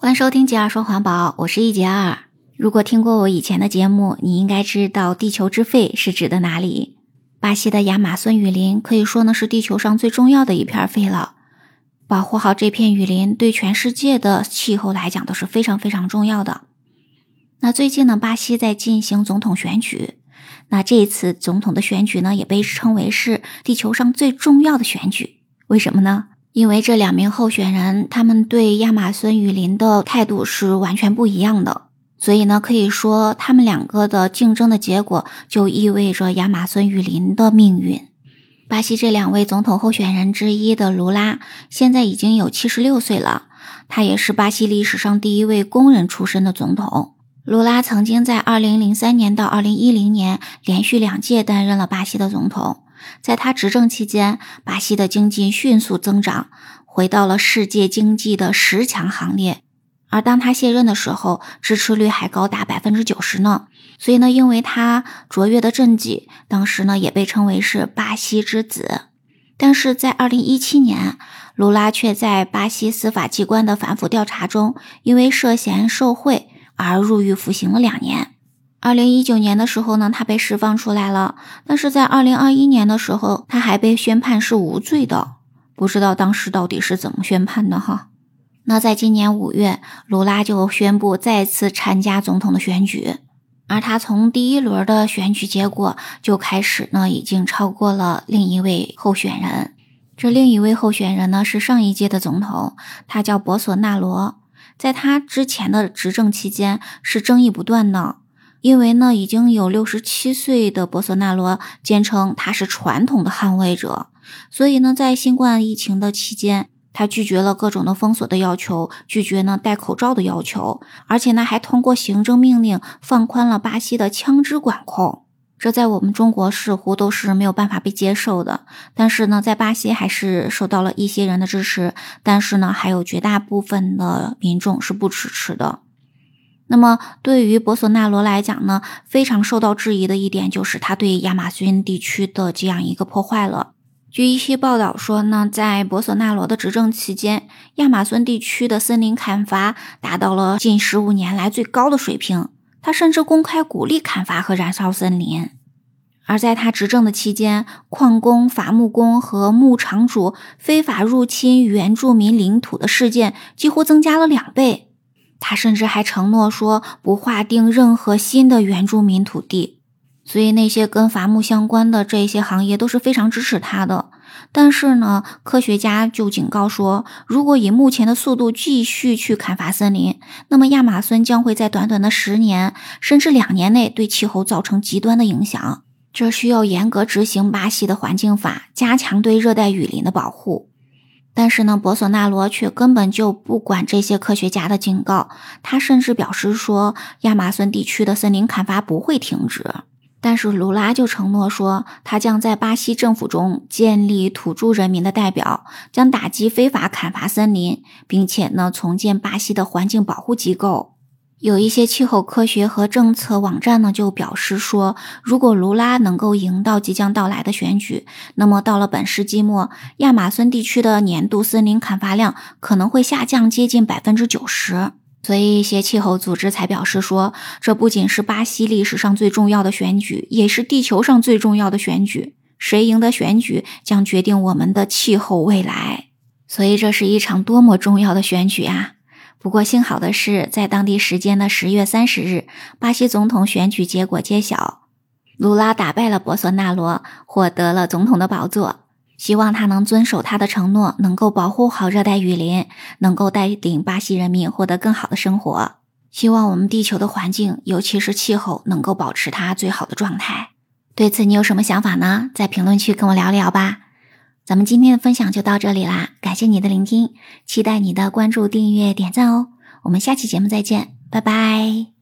欢迎收听杰尔说环保，我是一杰二。如果听过我以前的节目，你应该知道地球之肺是指的哪里。巴西的亚马孙雨林可以说呢是地球上最重要的一片肺了。保护好这片雨林，对全世界的气候来讲都是非常非常重要的。那最近呢，巴西在进行总统选举。那这一次总统的选举呢，也被称为是地球上最重要的选举。为什么呢？因为这两名候选人，他们对亚马孙雨林的态度是完全不一样的，所以呢，可以说他们两个的竞争的结果就意味着亚马孙雨林的命运。巴西这两位总统候选人之一的卢拉，现在已经有七十六岁了，他也是巴西历史上第一位工人出身的总统。卢拉曾经在二零零三年到二零一零年连续两届担任了巴西的总统。在他执政期间，巴西的经济迅速增长，回到了世界经济的十强行列。而当他卸任的时候，支持率还高达百分之九十呢。所以呢，因为他卓越的政绩，当时呢也被称为是巴西之子。但是在二零一七年，卢拉却在巴西司法机关的反腐调查中，因为涉嫌受贿而入狱服刑了两年。二零一九年的时候呢，他被释放出来了，但是在二零二一年的时候，他还被宣判是无罪的。不知道当时到底是怎么宣判的哈？那在今年五月，卢拉就宣布再次参加总统的选举，而他从第一轮的选举结果就开始呢，已经超过了另一位候选人。这另一位候选人呢，是上一届的总统，他叫博索纳罗，在他之前的执政期间是争议不断的。因为呢，已经有六十七岁的博索纳罗坚称他是传统的捍卫者，所以呢，在新冠疫情的期间，他拒绝了各种的封锁的要求，拒绝呢戴口罩的要求，而且呢，还通过行政命令放宽了巴西的枪支管控。这在我们中国似乎都是没有办法被接受的，但是呢，在巴西还是受到了一些人的支持，但是呢，还有绝大部分的民众是不支持的。那么，对于博索纳罗来讲呢，非常受到质疑的一点就是他对亚马逊地区的这样一个破坏了。据一些报道说呢，在博索纳罗的执政期间，亚马逊地区的森林砍伐达到了近十五年来最高的水平。他甚至公开鼓励砍伐和燃烧森林。而在他执政的期间，矿工、伐木工和牧场主非法入侵原住民领土的事件几乎增加了两倍。他甚至还承诺说不划定任何新的原住民土地，所以那些跟伐木相关的这些行业都是非常支持他的。但是呢，科学家就警告说，如果以目前的速度继续去砍伐森林，那么亚马孙将会在短短的十年甚至两年内对气候造成极端的影响。这需要严格执行巴西的环境法，加强对热带雨林的保护。但是呢，博索纳罗却根本就不管这些科学家的警告，他甚至表示说，亚马孙地区的森林砍伐不会停止。但是卢拉就承诺说，他将在巴西政府中建立土著人民的代表，将打击非法砍伐森林，并且呢，重建巴西的环境保护机构。有一些气候科学和政策网站呢，就表示说，如果卢拉能够赢到即将到来的选举，那么到了本世纪末，亚马孙地区的年度森林砍伐量可能会下降接近百分之九十。所以，一些气候组织才表示说，这不仅是巴西历史上最重要的选举，也是地球上最重要的选举。谁赢得选举，将决定我们的气候未来。所以，这是一场多么重要的选举啊！不过，幸好的是，在当地时间的十月三十日，巴西总统选举结果揭晓，卢拉打败了博索纳罗，获得了总统的宝座。希望他能遵守他的承诺，能够保护好热带雨林，能够带领巴西人民获得更好的生活。希望我们地球的环境，尤其是气候，能够保持它最好的状态。对此，你有什么想法呢？在评论区跟我聊聊吧。咱们今天的分享就到这里啦，感谢你的聆听，期待你的关注、订阅、点赞哦。我们下期节目再见，拜拜。